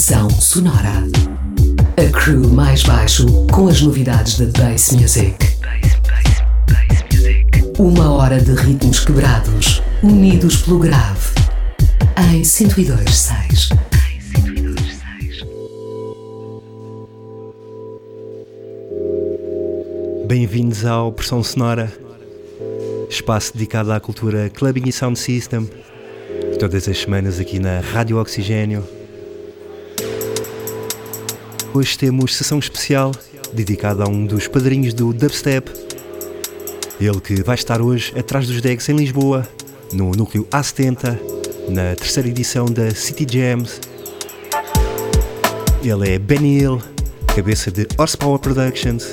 Estação Sonora. A crew mais baixo com as novidades da Bass Music. Uma hora de ritmos quebrados, unidos pelo grave. Em 102.6. Bem-vindos ao Pressão Sonora, espaço dedicado à cultura clubbing e sound system, todas as semanas aqui na Rádio Oxigênio. Hoje temos sessão especial dedicada a um dos padrinhos do dubstep. Ele que vai estar hoje atrás dos decks em Lisboa, no núcleo A70, na terceira edição da City Jams. Ele é Benny Hill, cabeça de Horsepower Productions,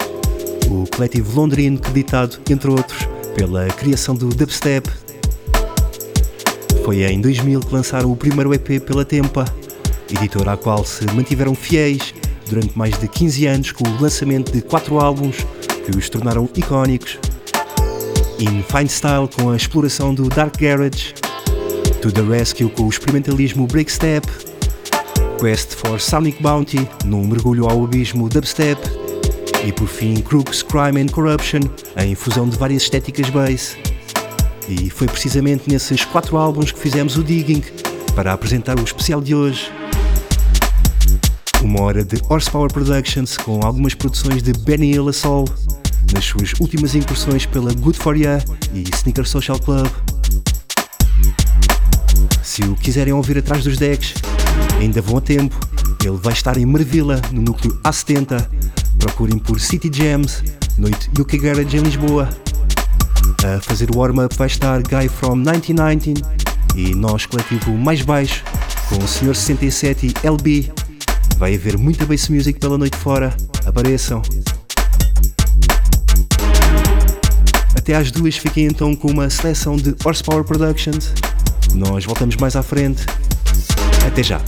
o coletivo londrino creditado, entre outros, pela criação do dubstep. Foi em 2000 que lançaram o primeiro EP pela Tempa, editora à qual se mantiveram fiéis durante mais de 15 anos com o lançamento de quatro álbuns que os tornaram icónicos. In Fine Style com a exploração do Dark Garage, To The Rescue com o experimentalismo Breakstep, Quest for Sonic Bounty num mergulho ao abismo dubstep e por fim Crooks, Crime and Corruption, a infusão de várias estéticas bass. E foi precisamente nesses quatro álbuns que fizemos o Digging para apresentar o especial de hoje. Uma hora de Horsepower Productions com algumas produções de Benny Hill Soul nas suas últimas incursões pela Good For Ya e Sneaker Social Club. Se o quiserem ouvir atrás dos decks, ainda vão a tempo. Ele vai estar em Marvila, no núcleo A70. Procurem por City Jams, noite UK Garage em Lisboa. A fazer o warm-up vai estar Guy from 1919 e nós, coletivo mais baixo, com o Sr. 67 e LB. Vai haver muita bass music pela noite fora. Apareçam. Até às duas fiquem então com uma seleção de Horsepower Productions. Nós voltamos mais à frente. Até já.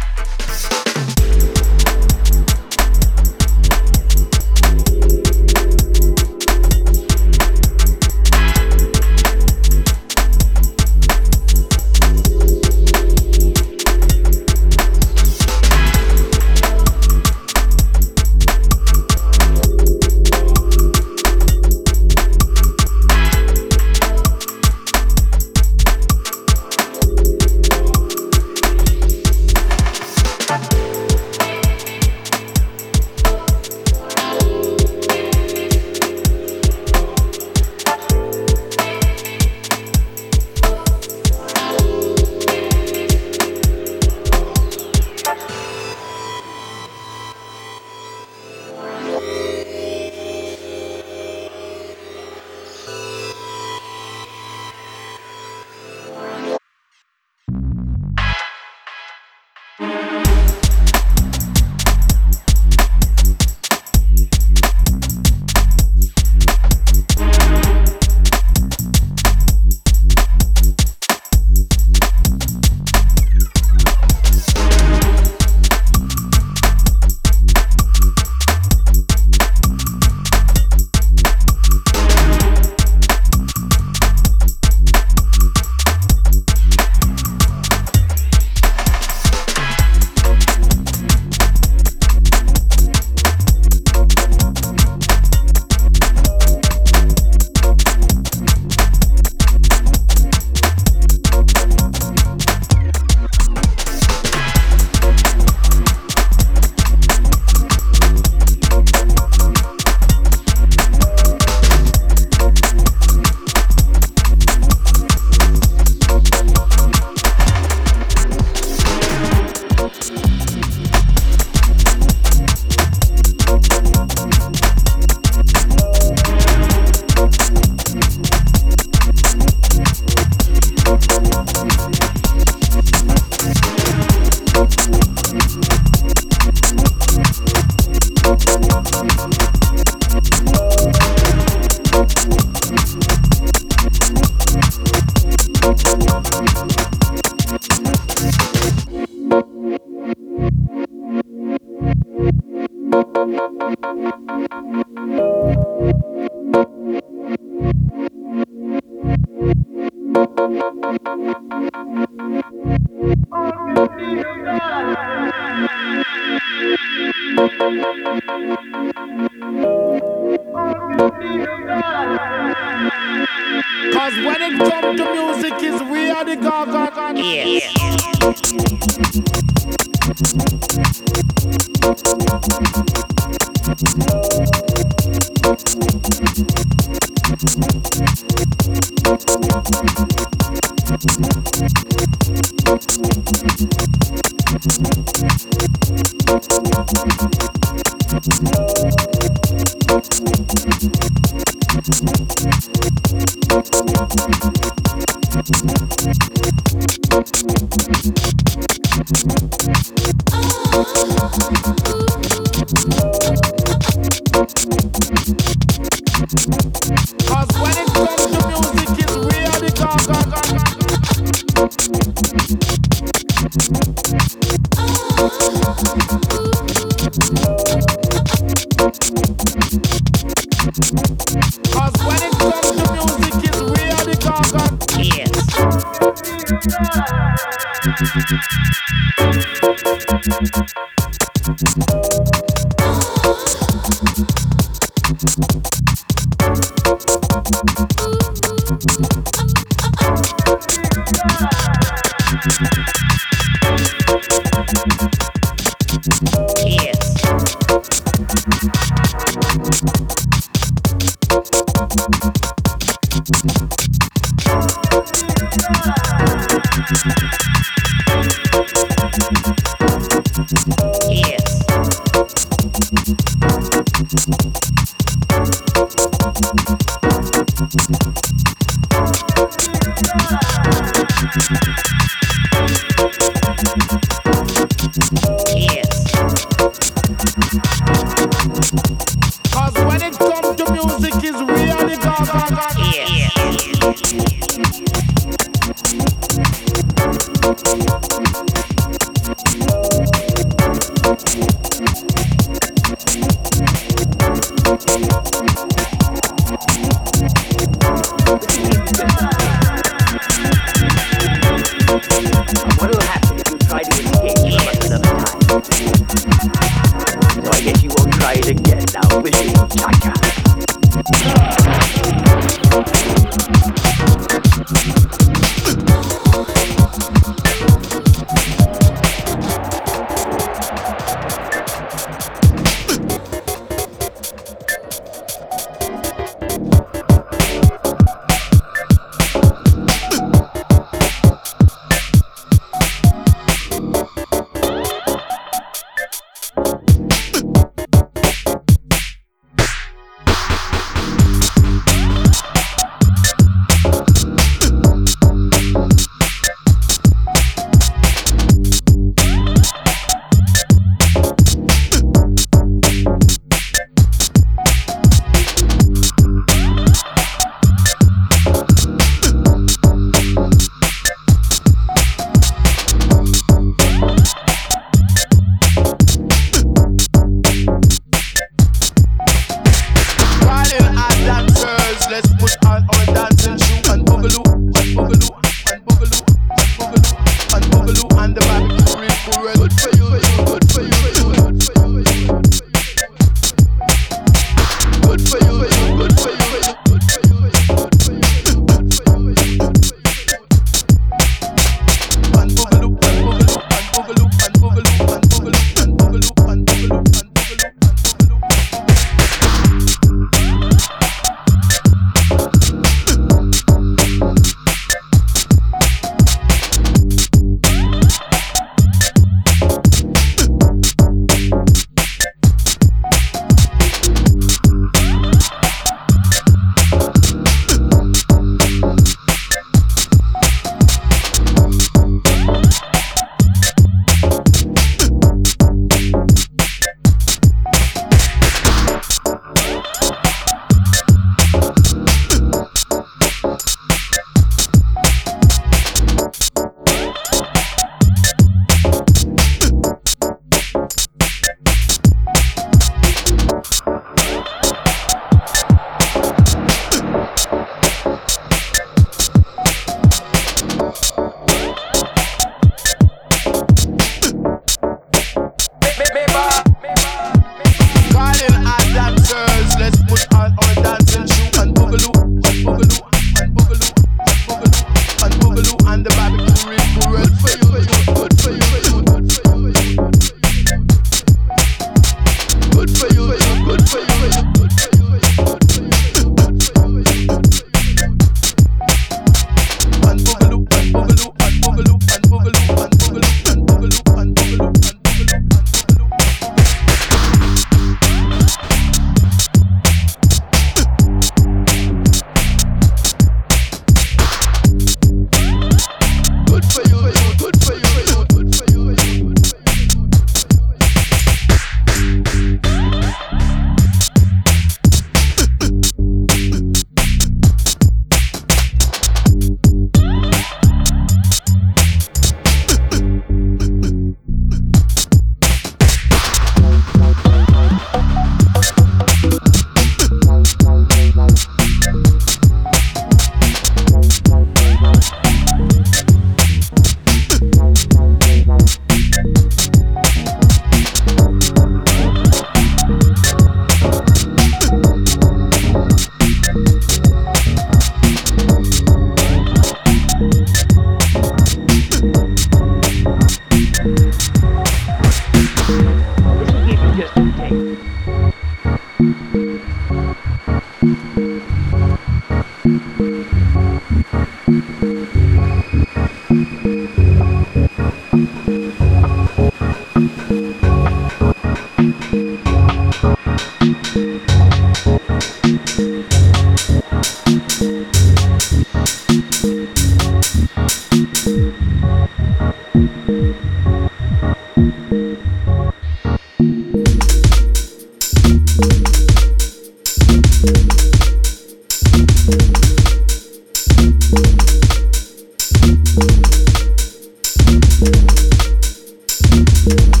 Música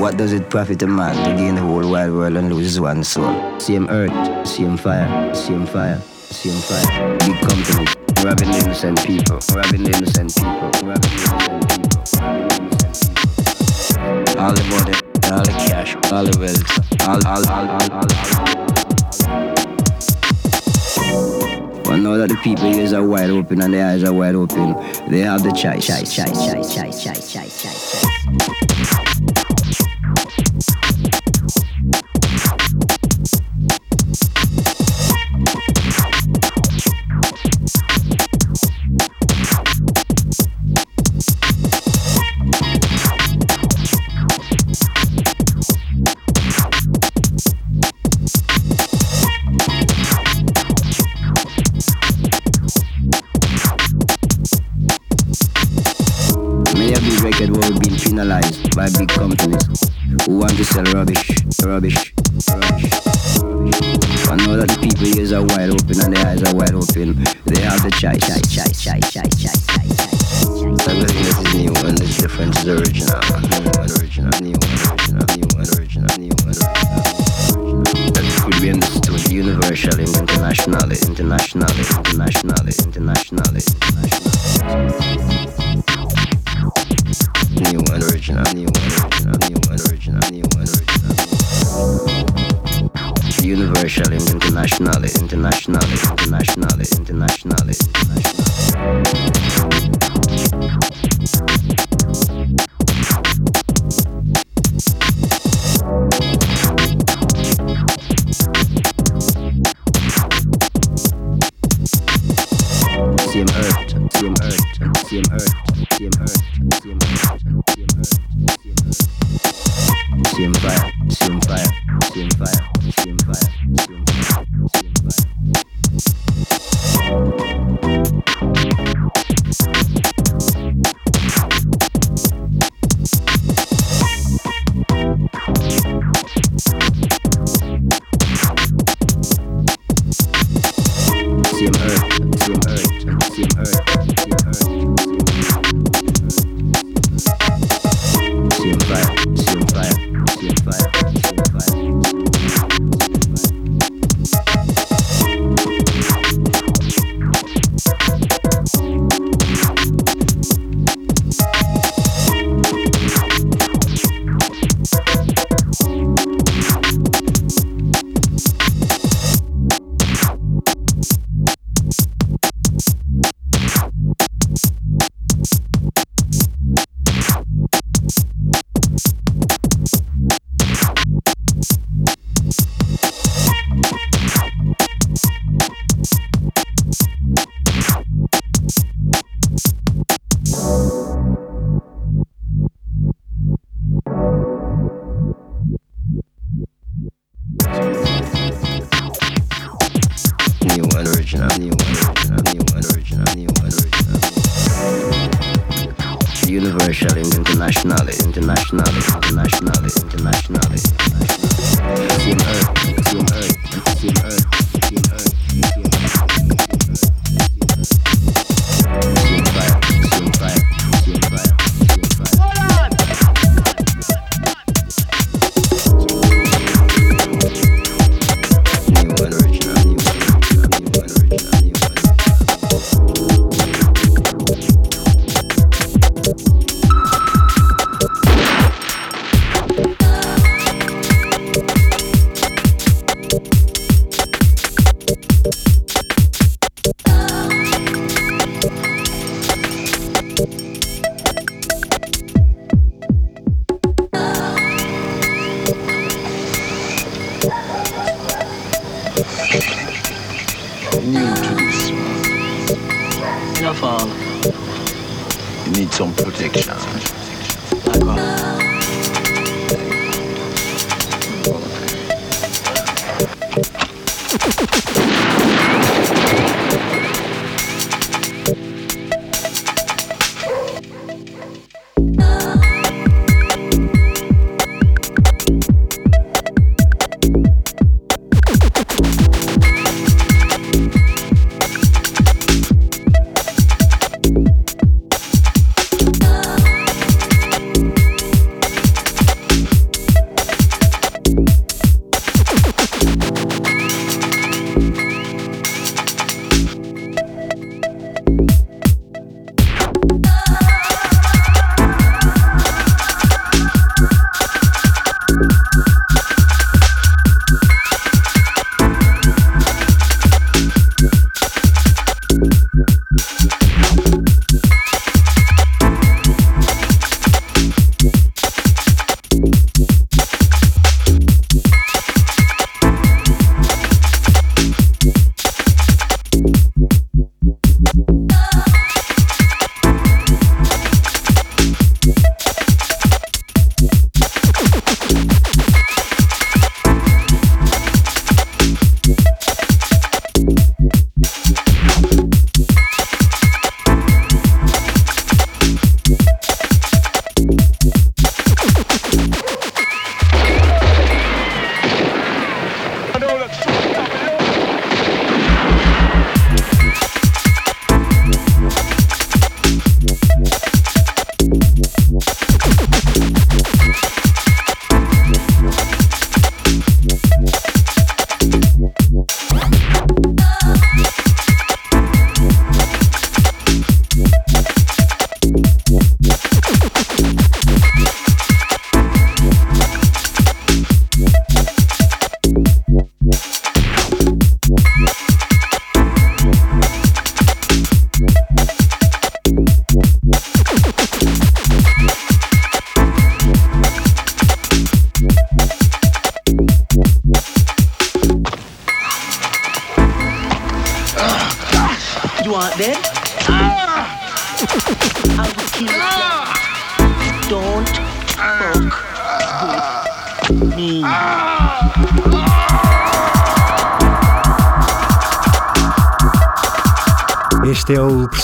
What does it profit a man to gain the whole wide world and lose his one soul? Same earth, same fire, same fire, same fire. Big company, robbing innocent people, robbing innocent people, robbing innocent people. All the money, all the cash, all the wealth, all, all, all, all, all, all. But now that the people ears are wide open and their eyes are wide open, they have the choice. choice, choice, choice, choice, choice, choice, choice. Many penalized by big companies who want to sell rubbish, rubbish, rubbish, rubbish. But now that the people ears are wide open and their eyes are wide open, they have the choice, choice, choice, choice, choice, choice, choice. Everything that is new and is different is original. New and original, new and original, new and original, new and original. That could be understood universally, internationally, internationally, internationally, internationally, internationally new and original, new and original, new and original, new and original. Universal, international, international, international, international. CM Earth, CM Earth, CM Earth, CM Earth.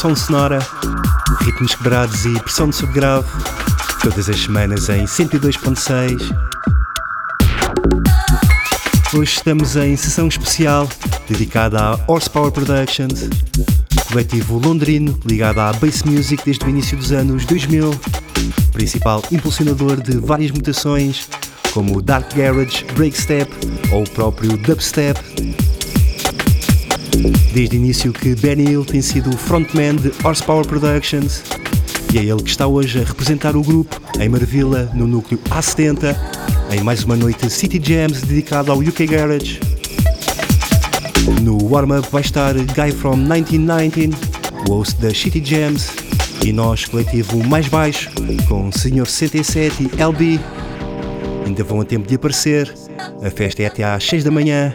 O Pressão Sonora, ritmos quebrados e pressão de subgrave, todas as semanas em 102.6. Hoje estamos em sessão especial dedicada à Horsepower Productions, coletivo londrino ligado à bass music desde o início dos anos 2000, principal impulsionador de várias mutações como o Dark Garage, Breakstep ou o próprio Dubstep. Desde o início que Benny Hill tem sido o frontman de Horsepower Productions e é ele que está hoje a representar o grupo em Marvila, no núcleo A70, em mais uma noite City Jams dedicada ao UK Garage. No warm-up vai estar Guy from 1919, o host da City Jams, e nós, coletivo mais baixo, com Sr. 67 e LB. Ainda vão a tempo de aparecer, a festa é até às 6 da manhã.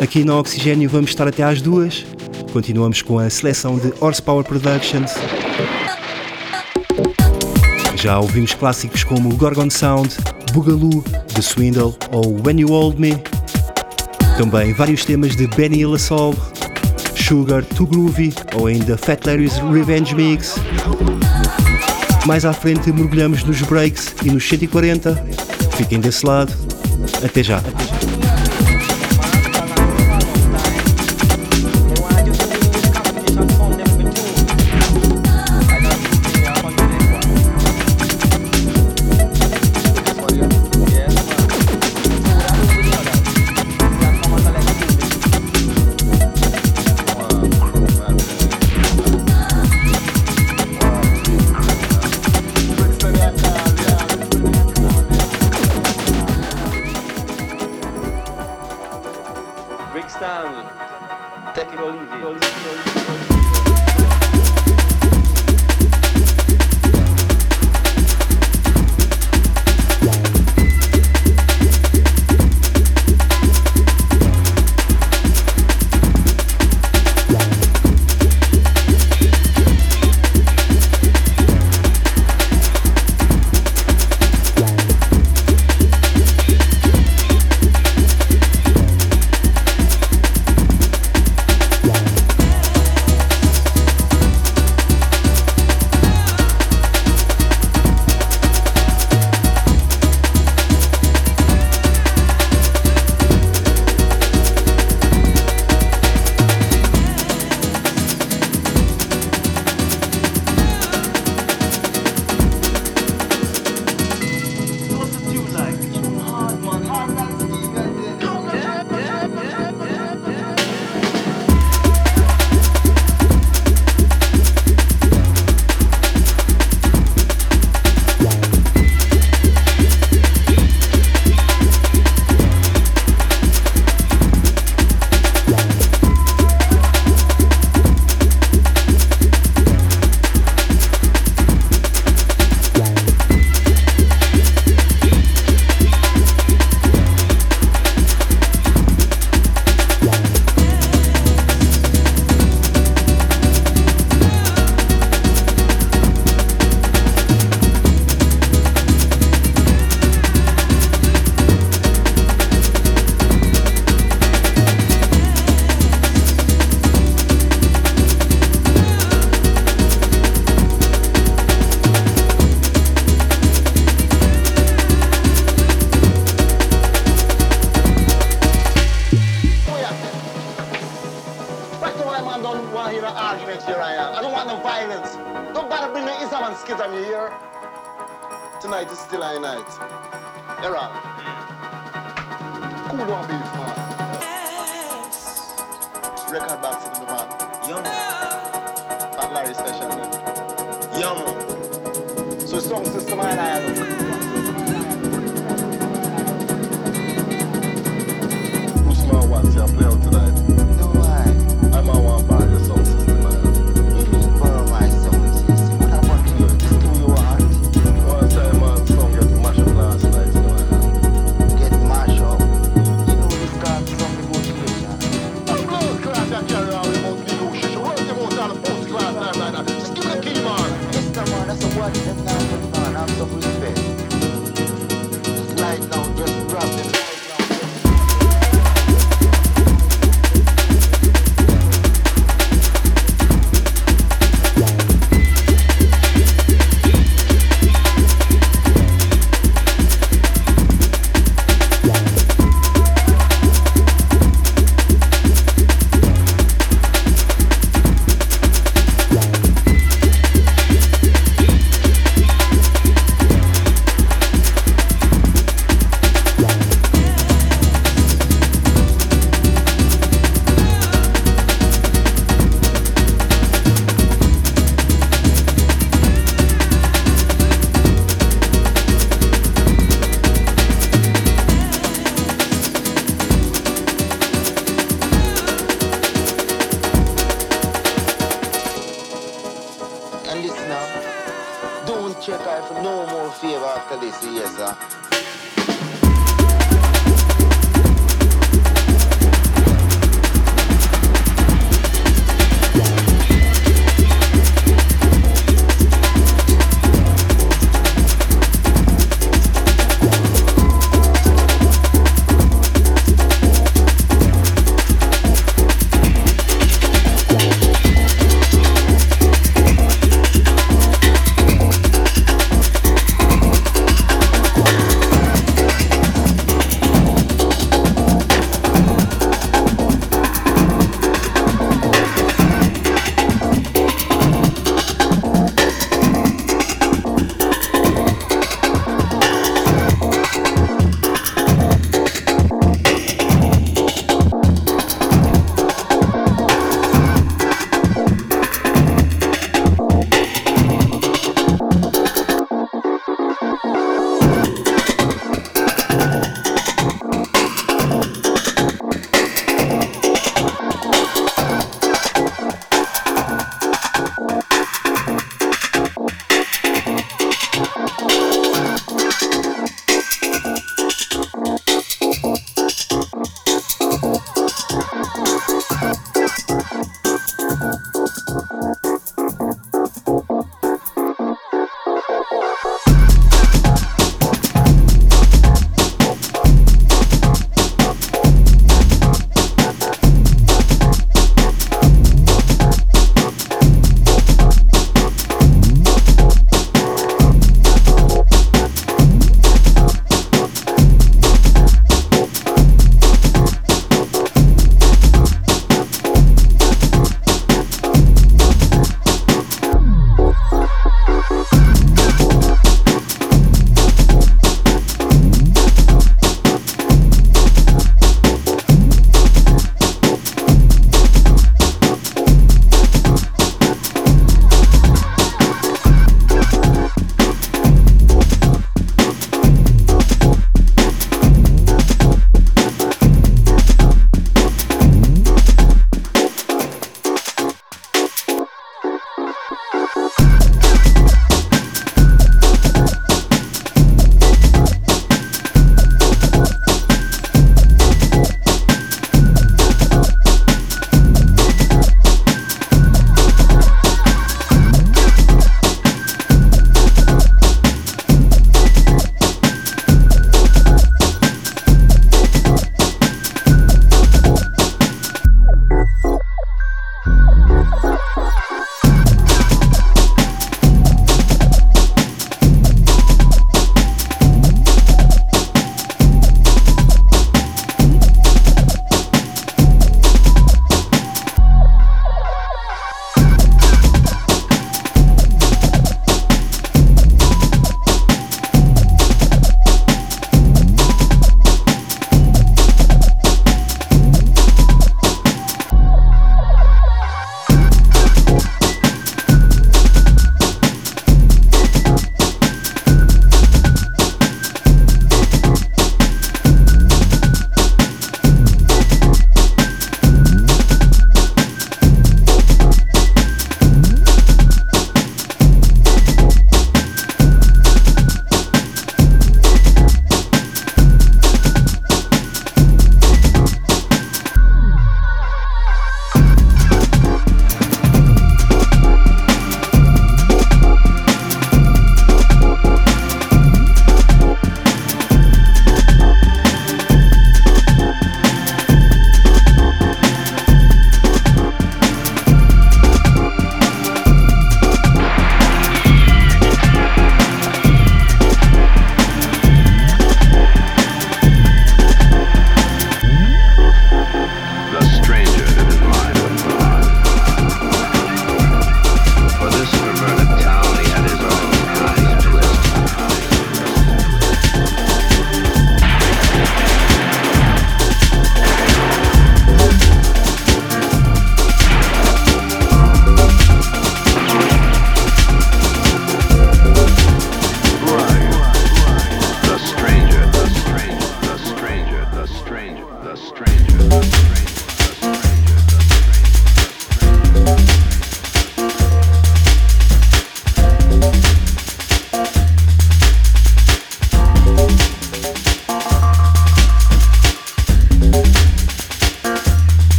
Aqui no Oxigênio vamos estar até às 2. Continuamos com a seleção de Horsepower Productions. Já ouvimos clássicos como Gorgon Sound, Boogaloo, The Swindle ou When You Hold Me. Também vários temas de Benny Illassol, Sugar, Too Groovy ou ainda Fat Larry's Revenge Mix. Mais à frente mergulhamos nos breaks e nos 140. Fiquem desse lado. Até já. Tonight is still a night. Era, Cool on beef, man. Yes. Record box in the man. Young. Fat Larry special, man. Young. So song system I like.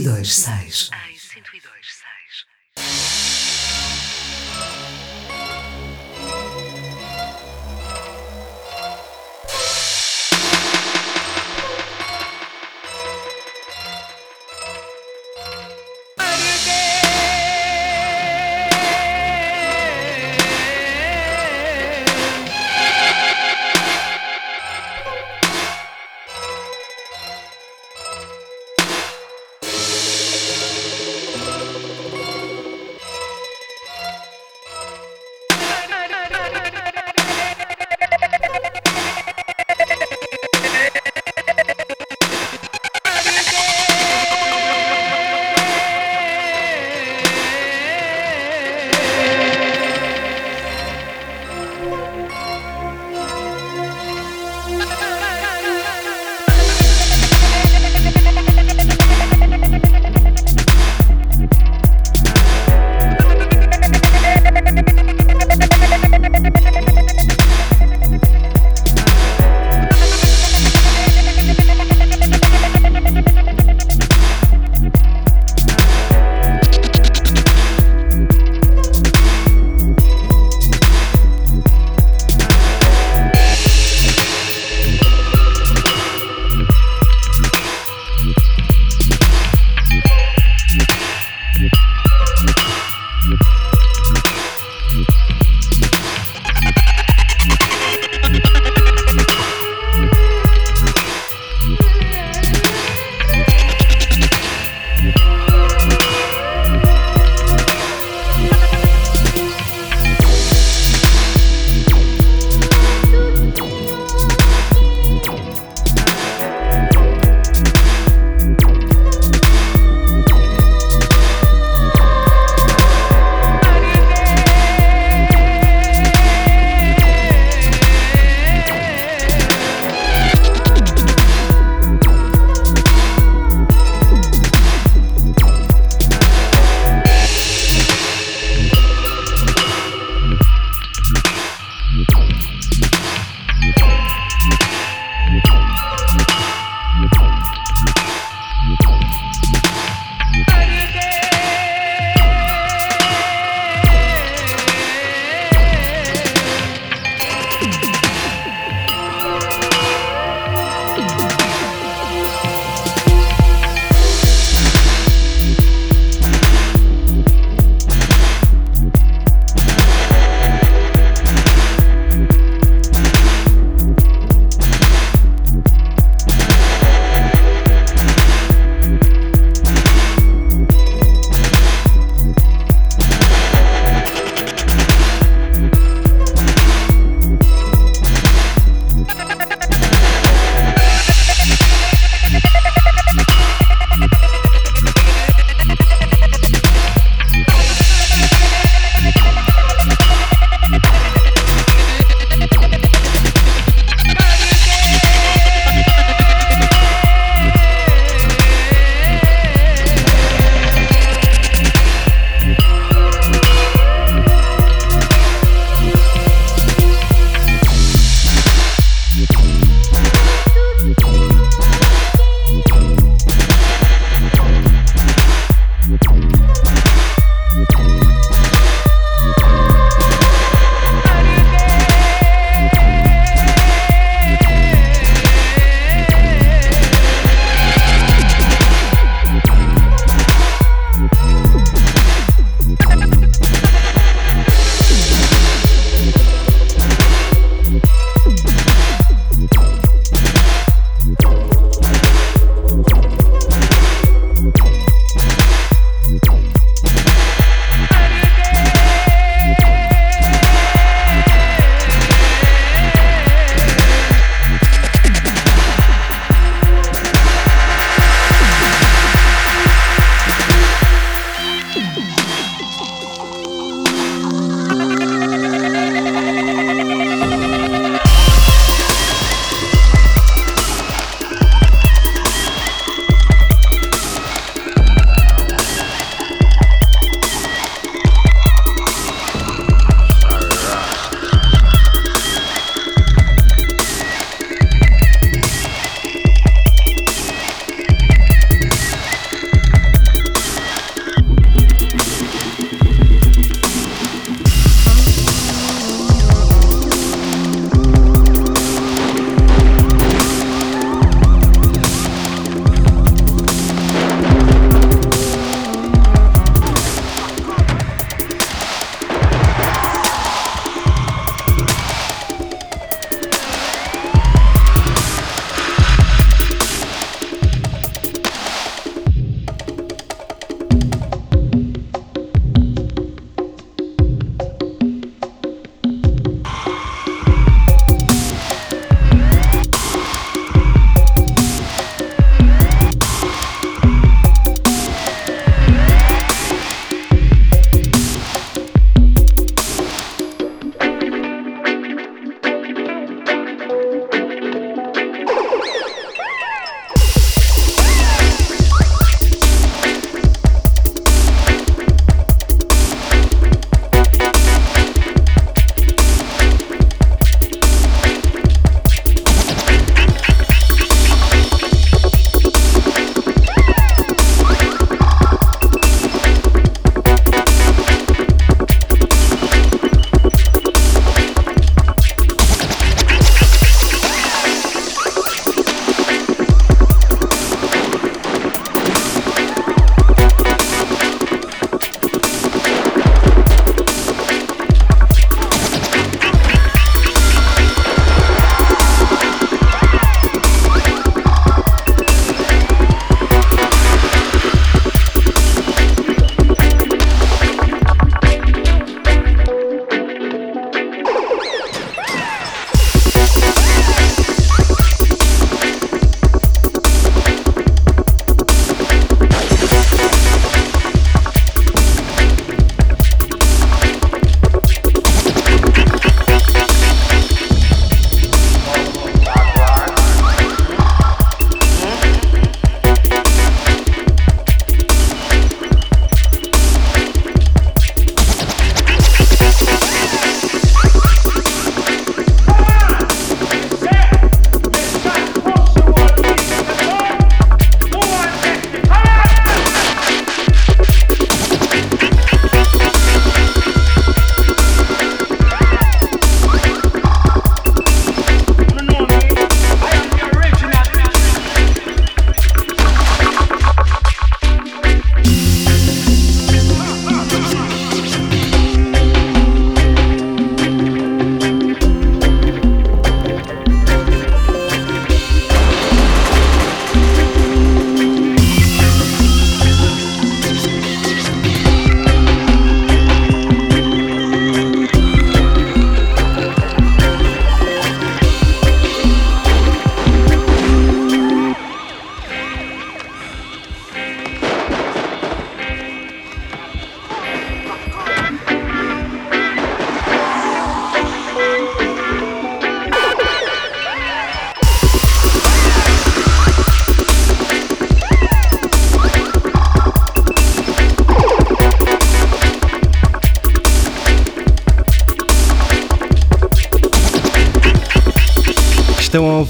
926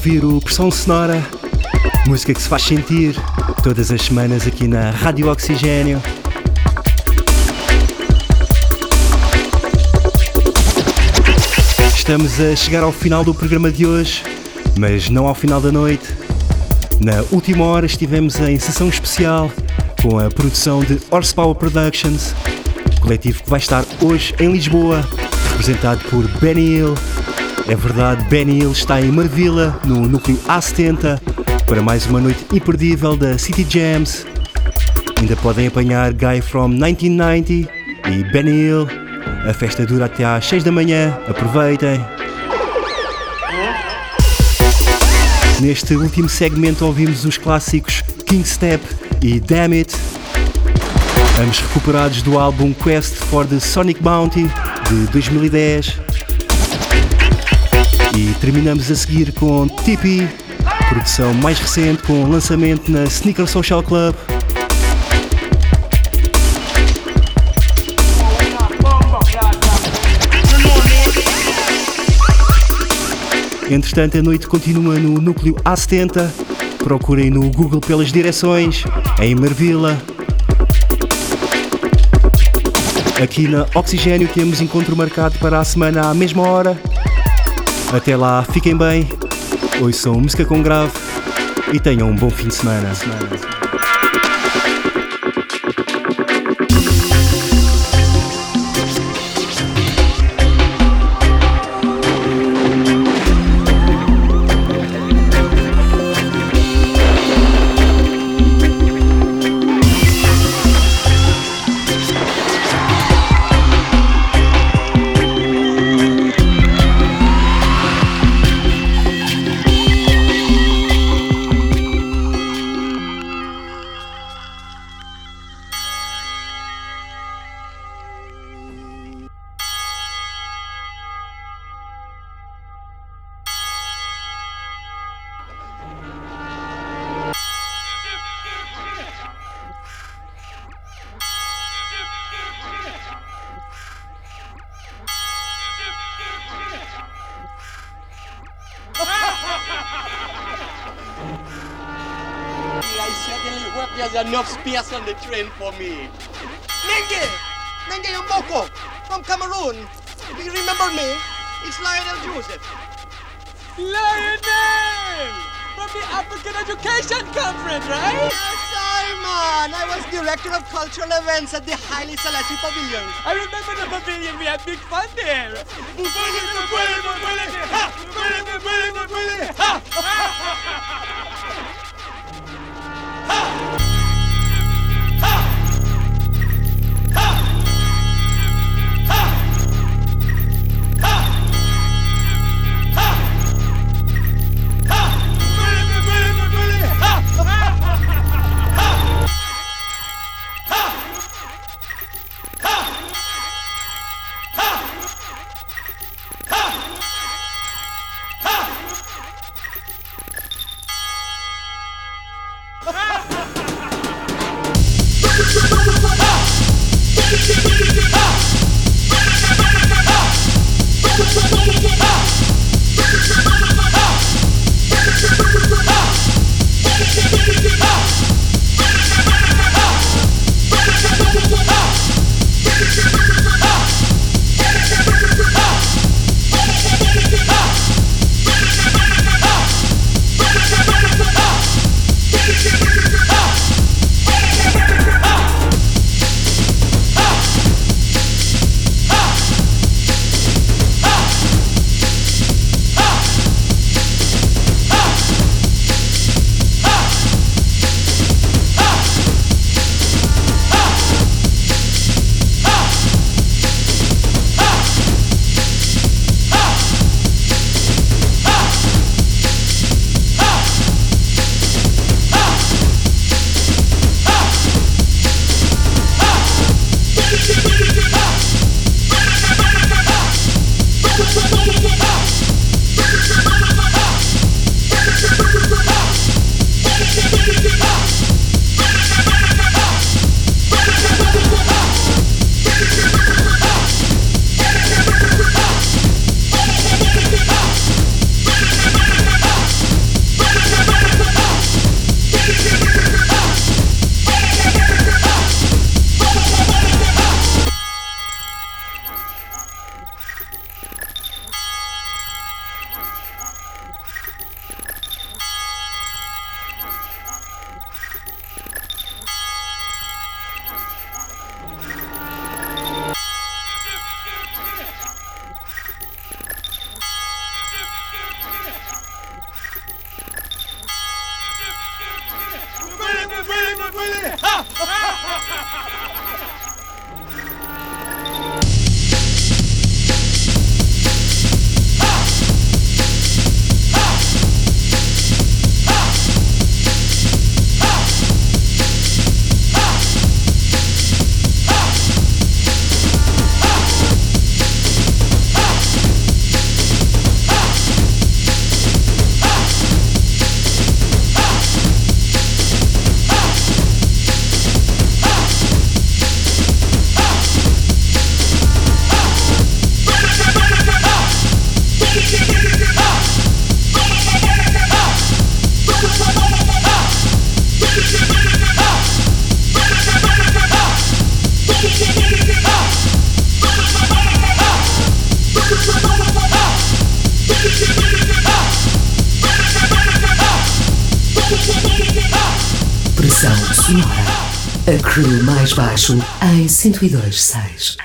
ouvir o Pressão Sonora, música que se faz sentir todas as semanas aqui na Rádio Oxigênio. Estamos a chegar ao final do programa de hoje, mas não ao final da noite. Na última hora estivemos em sessão especial com a produção de Horsepower Productions, coletivo que vai estar hoje em Lisboa, representado por Benny Hill. É verdade, Benny Hill está em Marvila, no núcleo A70, para mais uma noite imperdível da City Jams. Ainda podem apanhar Guy from 1990 e Benny Hill a festa dura até às 6 da manhã, aproveitem. Neste último segmento ouvimos os clássicos King Step e Damn It, ambos recuperados do álbum Quest for the Sonic Bounty de 2010. Terminamos a seguir com Tippy, produção mais recente com lançamento na Sneaker Social Club. Entretanto, a noite continua no núcleo A70. Procurem no Google pelas direções, em Marvila. Aqui na Oxigênio temos encontro marcado para a semana à mesma hora. Até lá, fiquem bem, ouçam música com grave e tenham um bom fim de semana. Cultural events at the highly Selassie Pavilion. I remember the pavilion. We had big fun there. Ha! Ha ha ha! 102, 6.